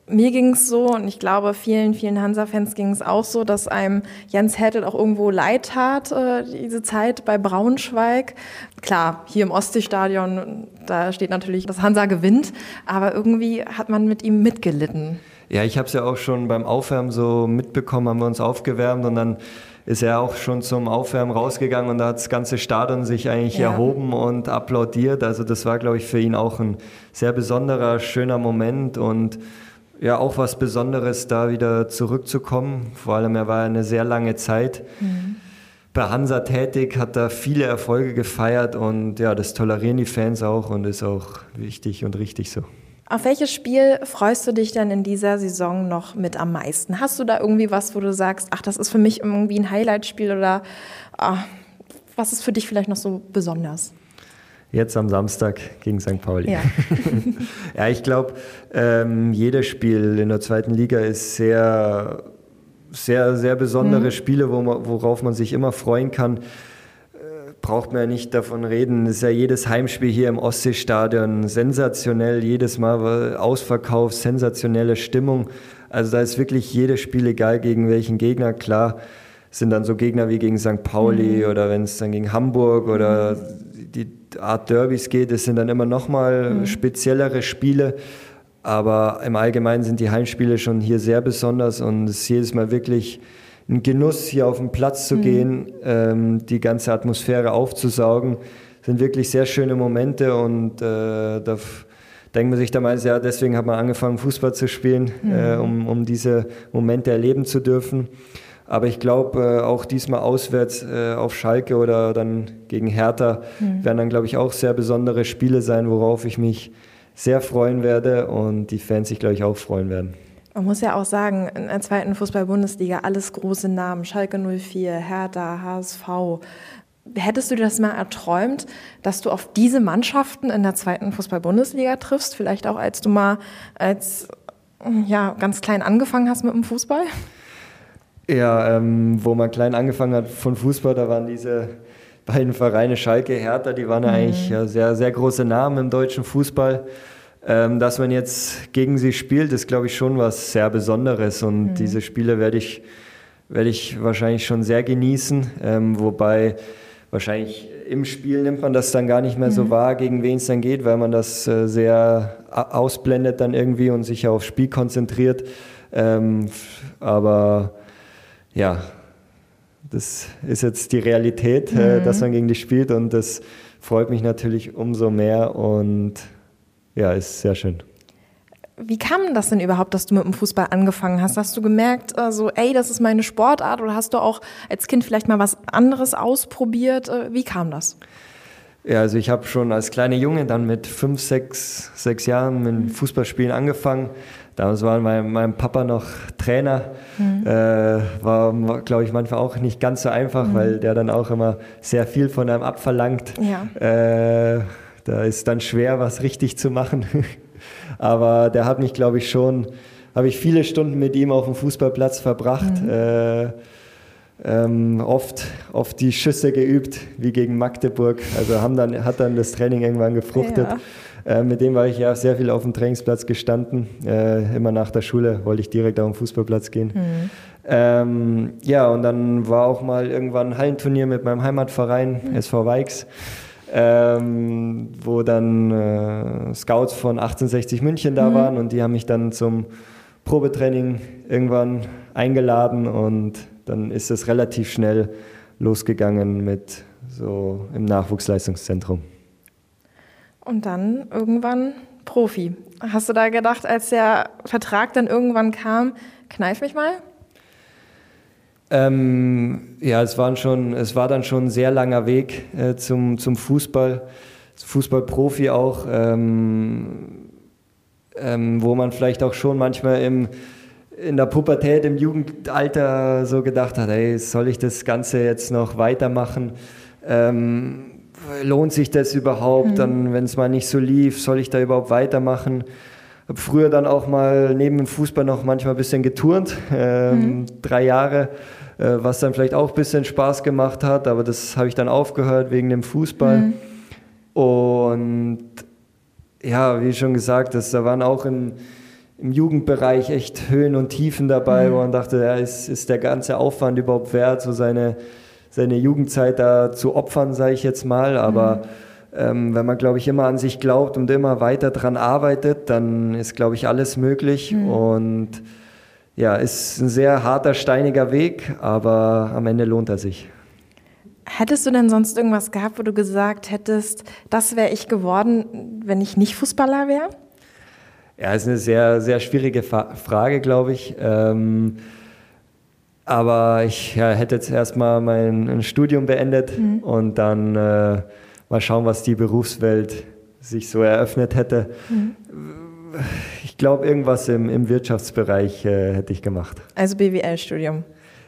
mir ging es so und ich glaube, vielen, vielen Hansa-Fans ging es auch so, dass einem Jens Hertel auch irgendwo leid tat, äh, diese Zeit bei Braunschweig. Klar, hier im Ostseestadion, da steht natürlich, dass Hansa gewinnt, aber irgendwie hat man mit ihm mitgelitten. Ja, ich habe es ja auch schon beim Aufwärmen so mitbekommen, haben wir uns aufgewärmt und dann ist er auch schon zum Aufwärmen rausgegangen und da hat das ganze Stadion sich eigentlich ja. erhoben und applaudiert. Also das war, glaube ich, für ihn auch ein sehr besonderer, schöner Moment und ja auch was Besonderes, da wieder zurückzukommen. Vor allem, er war eine sehr lange Zeit mhm. bei Hansa tätig, hat da viele Erfolge gefeiert und ja, das tolerieren die Fans auch und ist auch wichtig und richtig so. Auf welches Spiel freust du dich denn in dieser Saison noch mit am meisten? Hast du da irgendwie was, wo du sagst, ach, das ist für mich irgendwie ein Highlight-Spiel oder ach, was ist für dich vielleicht noch so besonders? Jetzt am Samstag gegen St. Pauli. Ja, *laughs* ja ich glaube, ähm, jedes Spiel in der zweiten Liga ist sehr, sehr, sehr besondere mhm. Spiele, wo man, worauf man sich immer freuen kann. Äh, braucht man ja nicht davon reden. Es ist ja jedes Heimspiel hier im Ostseestadion sensationell, jedes Mal Ausverkauf, sensationelle Stimmung. Also da ist wirklich jedes Spiel egal gegen welchen Gegner. Klar sind dann so Gegner wie gegen St. Pauli mhm. oder wenn es dann gegen Hamburg oder mhm. die Art Derbys geht, es sind dann immer nochmal mhm. speziellere Spiele. Aber im Allgemeinen sind die Heimspiele schon hier sehr besonders und es ist jedes Mal wirklich ein Genuss, hier auf den Platz zu mhm. gehen, ähm, die ganze Atmosphäre aufzusaugen. Das sind wirklich sehr schöne Momente und äh, da denkt man sich damals, ja, deswegen hat man angefangen, Fußball zu spielen, mhm. äh, um, um diese Momente erleben zu dürfen. Aber ich glaube, äh, auch diesmal auswärts äh, auf Schalke oder dann gegen Hertha mhm. werden dann, glaube ich, auch sehr besondere Spiele sein, worauf ich mich sehr freuen werde und die Fans sich, glaube ich, auch freuen werden. Man muss ja auch sagen, in der zweiten Fußball-Bundesliga alles große Namen, Schalke 04, Hertha, HSV. Hättest du dir das mal erträumt, dass du auf diese Mannschaften in der zweiten Fußball-Bundesliga triffst? Vielleicht auch als du mal als ja, ganz klein angefangen hast mit dem Fußball? Ja, ähm, wo man klein angefangen hat von Fußball, da waren diese beiden Vereine Schalke, Hertha, die waren mhm. eigentlich ja, sehr, sehr große Namen im deutschen Fußball. Ähm, dass man jetzt gegen sie spielt, ist, glaube ich, schon was sehr Besonderes und mhm. diese Spiele werde ich, werde ich wahrscheinlich schon sehr genießen, ähm, wobei wahrscheinlich im Spiel nimmt man das dann gar nicht mehr mhm. so wahr, gegen wen es dann geht, weil man das äh, sehr ausblendet dann irgendwie und sich aufs Spiel konzentriert. Ähm, aber ja, das ist jetzt die Realität, äh, mhm. dass man gegen dich spielt und das freut mich natürlich umso mehr und ja, ist sehr schön. Wie kam das denn überhaupt, dass du mit dem Fußball angefangen hast? Hast du gemerkt, äh, so, ey, das ist meine Sportart oder hast du auch als Kind vielleicht mal was anderes ausprobiert? Äh, wie kam das? Ja, also ich habe schon als kleiner Junge dann mit fünf, sechs, sechs Jahren mit Fußballspielen angefangen. Damals war mein, mein Papa noch Trainer. Mhm. Äh, war, glaube ich, manchmal auch nicht ganz so einfach, mhm. weil der dann auch immer sehr viel von einem abverlangt. Ja. Äh, da ist dann schwer, was richtig zu machen. *laughs* Aber der hat mich, glaube ich, schon, habe ich viele Stunden mit ihm auf dem Fußballplatz verbracht. Mhm. Äh, ähm, oft, oft die Schüsse geübt, wie gegen Magdeburg. Also haben dann, hat dann das Training irgendwann gefruchtet. Ja. Äh, mit dem war ich ja sehr viel auf dem Trainingsplatz gestanden. Äh, immer nach der Schule wollte ich direkt auf den Fußballplatz gehen. Mhm. Ähm, ja, und dann war auch mal irgendwann ein Hallenturnier mit meinem Heimatverein, mhm. SV Weix. Ähm, wo dann äh, Scouts von 1860 München da mhm. waren und die haben mich dann zum Probetraining irgendwann eingeladen und dann ist es relativ schnell losgegangen mit so im Nachwuchsleistungszentrum. Und dann irgendwann Profi. Hast du da gedacht, als der Vertrag dann irgendwann kam, kneif mich mal? Ähm, ja, es, waren schon, es war dann schon ein sehr langer Weg äh, zum, zum Fußball, Fußballprofi auch, ähm, ähm, wo man vielleicht auch schon manchmal im, in der Pubertät, im Jugendalter so gedacht hat, hey, soll ich das Ganze jetzt noch weitermachen? Ähm, lohnt sich das überhaupt? Mhm. Dann, wenn es mal nicht so lief, soll ich da überhaupt weitermachen? Habe früher dann auch mal neben dem Fußball noch manchmal ein bisschen geturnt, ähm, mhm. drei Jahre, äh, was dann vielleicht auch ein bisschen Spaß gemacht hat, aber das habe ich dann aufgehört wegen dem Fußball. Mhm. Und ja, wie schon gesagt, das, da waren auch in, im Jugendbereich echt Höhen und Tiefen dabei, mhm. wo man dachte, ja, ist, ist der ganze Aufwand überhaupt wert, so seine, seine Jugendzeit da zu opfern, sage ich jetzt mal. Aber mhm. ähm, wenn man, glaube ich, immer an sich glaubt und immer weiter dran arbeitet, dann ist, glaube ich, alles möglich. Mhm. Und ja, ist ein sehr harter, steiniger Weg, aber am Ende lohnt er sich. Hättest du denn sonst irgendwas gehabt, wo du gesagt hättest, das wäre ich geworden, wenn ich nicht Fußballer wäre? Ja, ist eine sehr, sehr schwierige Frage, glaube ich. Ähm, aber ich ja, hätte jetzt erstmal mein Studium beendet mhm. und dann äh, mal schauen, was die Berufswelt sich so eröffnet hätte. Mhm. Ich glaube, irgendwas im, im Wirtschaftsbereich äh, hätte ich gemacht. Also BWL-Studium.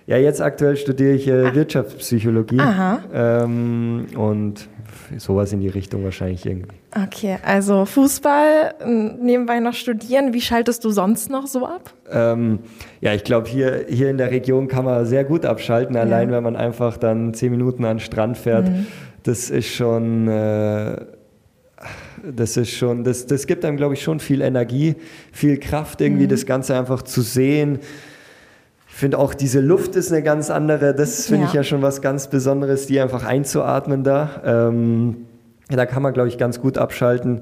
Ja, jetzt aktuell studiere ich äh, ah. Wirtschaftspsychologie. Aha. Ähm, und sowas in die Richtung wahrscheinlich irgendwie. Okay, also Fußball, nebenbei noch studieren. Wie schaltest du sonst noch so ab? Ähm, ja, ich glaube, hier, hier in der Region kann man sehr gut abschalten, ja. allein wenn man einfach dann zehn Minuten an den Strand fährt. Mhm. Das ist schon. Äh, das ist schon, das, das gibt einem, glaube ich, schon viel Energie, viel Kraft, irgendwie mhm. das Ganze einfach zu sehen, ich finde auch diese Luft ist eine ganz andere. Das finde ja. ich ja schon was ganz Besonderes, die einfach einzuatmen da. Ähm, da kann man, glaube ich, ganz gut abschalten.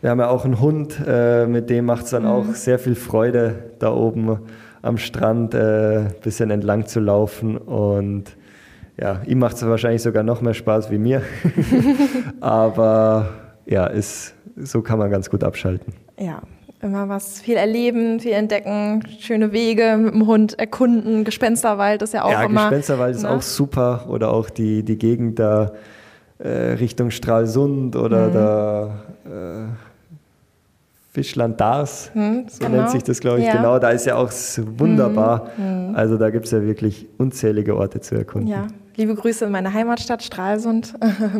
Wir haben ja auch einen Hund, äh, mit dem macht es dann mhm. auch sehr viel Freude, da oben am Strand ein äh, bisschen entlang zu laufen. Und ja, ihm macht es wahrscheinlich sogar noch mehr Spaß wie mir. *laughs* *laughs* Aber ja, ist, so kann man ganz gut abschalten. Ja, immer was, viel erleben, viel entdecken, schöne Wege mit dem Hund erkunden. Gespensterwald ist ja auch ja, immer. Ja, Gespensterwald ist ne? auch super. Oder auch die, die Gegend da äh, Richtung Stralsund oder mhm. da äh, Fischland Dars, hm, so genau. nennt sich das, glaube ich, ja. genau. Da ist ja auch wunderbar. Mhm. Mhm. Also da gibt es ja wirklich unzählige Orte zu erkunden. Ja, liebe Grüße in meine Heimatstadt Stralsund.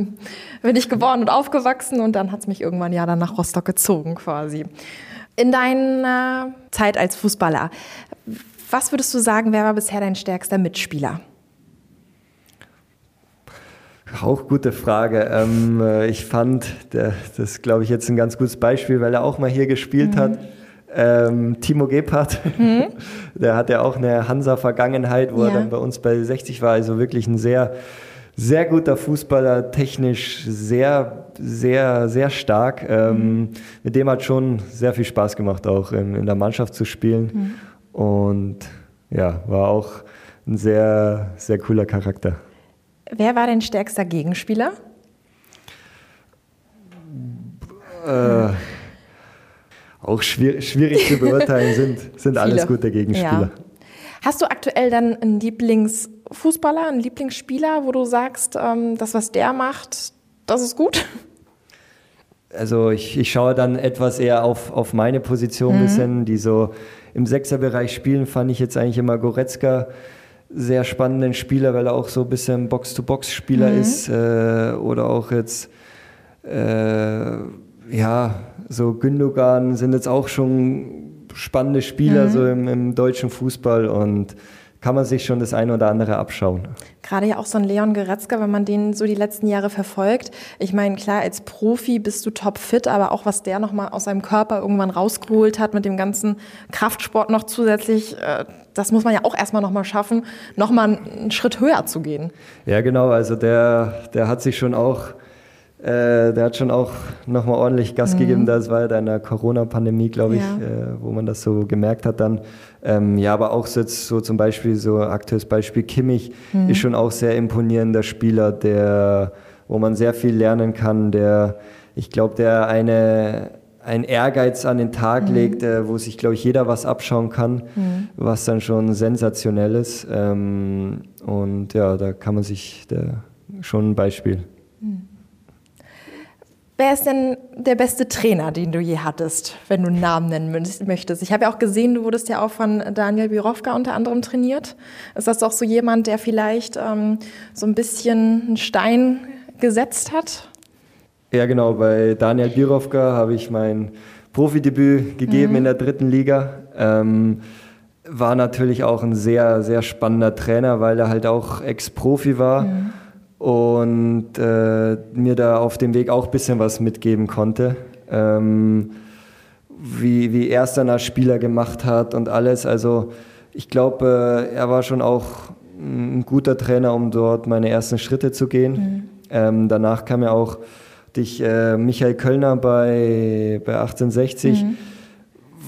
*laughs* Bin ich geboren und aufgewachsen und dann hat es mich irgendwann ja dann nach Rostock gezogen quasi. In deiner Zeit als Fußballer, was würdest du sagen, wer war bisher dein stärkster Mitspieler? Auch gute Frage. Ähm, äh, ich fand, der, das glaube ich jetzt ein ganz gutes Beispiel, weil er auch mal hier gespielt mhm. hat. Ähm, Timo Gebhardt, mhm. *laughs* der hat ja auch eine Hansa-Vergangenheit, wo ja. er dann bei uns bei 60 war. Also wirklich ein sehr sehr guter Fußballer, technisch sehr, sehr, sehr stark. Ähm, mhm. Mit dem hat schon sehr viel Spaß gemacht, auch in, in der Mannschaft zu spielen. Mhm. Und ja, war auch ein sehr, sehr cooler Charakter. Wer war dein stärkster Gegenspieler? Äh, auch schwierig, schwierig zu beurteilen, sind, sind *laughs* alles gute Gegenspieler. Ja. Hast du aktuell dann einen Lieblingsfußballer, einen Lieblingsspieler, wo du sagst, ähm, das, was der macht, das ist gut? Also ich, ich schaue dann etwas eher auf, auf meine Position mhm. bisschen, die so im Sechserbereich spielen, fand ich jetzt eigentlich immer Goretzka sehr spannenden Spieler, weil er auch so ein bisschen Box-to-Box-Spieler mhm. ist äh, oder auch jetzt äh, ja, so Gündogan sind jetzt auch schon spannende Spieler mhm. so im, im, deutschen Fußball und kann man sich schon das eine oder andere abschauen. Gerade ja auch so ein Leon Goretzka, wenn man den so die letzten Jahre verfolgt. Ich meine, klar, als Profi bist du topfit, aber auch was der nochmal aus seinem Körper irgendwann rausgeholt hat mit dem ganzen Kraftsport noch zusätzlich, äh, das muss man ja auch erstmal nochmal schaffen, nochmal einen Schritt höher zu gehen. Ja, genau. Also der, der hat sich schon auch äh, der hat schon auch nochmal ordentlich Gas mhm. gegeben. Das war ja in der Corona-Pandemie, glaube ich, ja. äh, wo man das so gemerkt hat dann. Ähm, ja, aber auch so jetzt so zum Beispiel, so aktuelles Beispiel Kimmich mhm. ist schon auch sehr imponierender Spieler, der, wo man sehr viel lernen kann, der, ich glaube, der eine, ein Ehrgeiz an den Tag mhm. legt, äh, wo sich, glaube ich, jeder was abschauen kann, mhm. was dann schon sensationell ist. Ähm, und ja, da kann man sich da schon ein Beispiel. Mhm. Wer ist denn der beste Trainer, den du je hattest, wenn du einen Namen nennen möchtest? Ich habe ja auch gesehen, du wurdest ja auch von Daniel Birovka unter anderem trainiert. Ist das auch so jemand, der vielleicht ähm, so ein bisschen einen Stein gesetzt hat? Ja, genau. Bei Daniel Birovka habe ich mein Profidebüt gegeben mhm. in der dritten Liga. Ähm, war natürlich auch ein sehr, sehr spannender Trainer, weil er halt auch Ex-Profi war. Mhm und äh, mir da auf dem Weg auch ein bisschen was mitgeben konnte. Ähm, wie, wie er es dann als Spieler gemacht hat und alles. Also ich glaube, äh, er war schon auch ein guter Trainer, um dort meine ersten Schritte zu gehen. Mhm. Ähm, danach kam ja auch dich, äh, Michael Kölner bei, bei 1860. Mhm.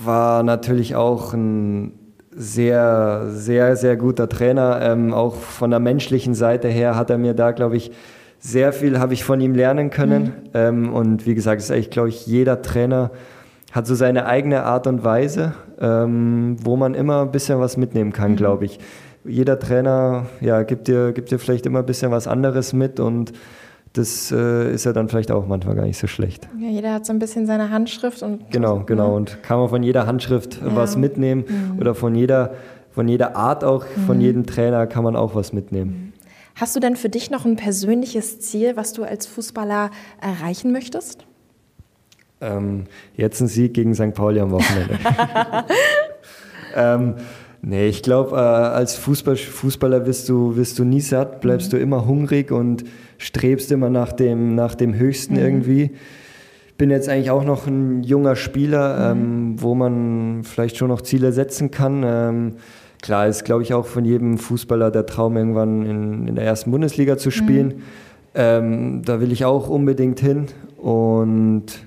War natürlich auch ein sehr, sehr, sehr guter Trainer. Ähm, auch von der menschlichen Seite her hat er mir da, glaube ich, sehr viel habe ich von ihm lernen können. Mhm. Ähm, und wie gesagt, ist eigentlich, glaube ich, jeder Trainer hat so seine eigene Art und Weise, ähm, wo man immer ein bisschen was mitnehmen kann, mhm. glaube ich. Jeder Trainer ja, gibt, dir, gibt dir vielleicht immer ein bisschen was anderes mit und das äh, ist ja dann vielleicht auch manchmal gar nicht so schlecht. Ja, jeder hat so ein bisschen seine Handschrift und. Genau, genau. Und kann man von jeder Handschrift ja. was mitnehmen mhm. oder von jeder, von jeder Art auch, mhm. von jedem Trainer kann man auch was mitnehmen. Mhm. Hast du denn für dich noch ein persönliches Ziel, was du als Fußballer erreichen möchtest? Ähm, jetzt ein Sieg gegen St. Pauli am Wochenende. *laughs* *laughs* ähm, nee, ich glaube, äh, als Fußball, Fußballer wirst du, wirst du nie satt, bleibst mhm. du immer hungrig und strebst immer nach dem, nach dem Höchsten mhm. irgendwie. Ich bin jetzt eigentlich auch noch ein junger Spieler, mhm. ähm, wo man vielleicht schon noch Ziele setzen kann. Ähm, klar ist, glaube ich, auch von jedem Fußballer der Traum, irgendwann in, in der ersten Bundesliga zu spielen. Mhm. Ähm, da will ich auch unbedingt hin. Und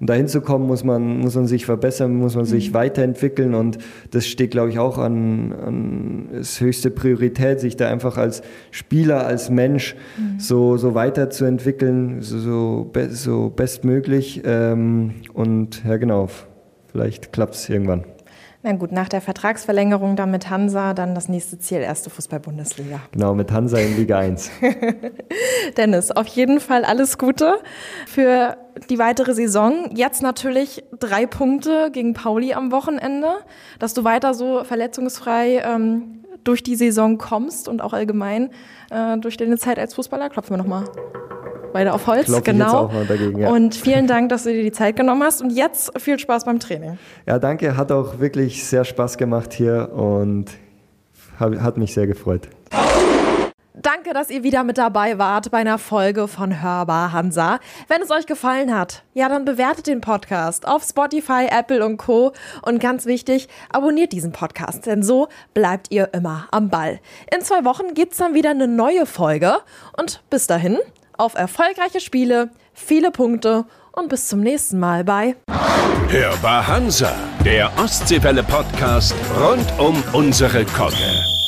um dahin zu kommen, muss man, muss man sich verbessern, muss man sich mhm. weiterentwickeln und das steht, glaube ich, auch an, an ist höchste Priorität, sich da einfach als Spieler, als Mensch mhm. so, so weiterzuentwickeln, so, so, be so bestmöglich ähm, und ja genau, vielleicht klappt es irgendwann. Na gut, nach der Vertragsverlängerung dann mit Hansa, dann das nächste Ziel, erste Fußball-Bundesliga. Genau, mit Hansa in Liga 1. *laughs* Dennis, auf jeden Fall alles Gute für die weitere Saison. Jetzt natürlich drei Punkte gegen Pauli am Wochenende, dass du weiter so verletzungsfrei ähm, durch die Saison kommst und auch allgemein äh, durch deine Zeit als Fußballer. Klopfen wir nochmal. Beide auf Holz, Klopf genau. Dagegen, ja. Und vielen Dank, dass du dir die Zeit genommen hast. Und jetzt viel Spaß beim Training. Ja, danke. Hat auch wirklich sehr Spaß gemacht hier und hat mich sehr gefreut. Danke, dass ihr wieder mit dabei wart bei einer Folge von Hörbar Hansa. Wenn es euch gefallen hat, ja, dann bewertet den Podcast auf Spotify, Apple und Co. Und ganz wichtig, abonniert diesen Podcast, denn so bleibt ihr immer am Ball. In zwei Wochen gibt es dann wieder eine neue Folge. Und bis dahin, auf erfolgreiche Spiele, viele Punkte und bis zum nächsten Mal bei Hörbar Hansa, der Ostseewelle Podcast rund um unsere Kogge.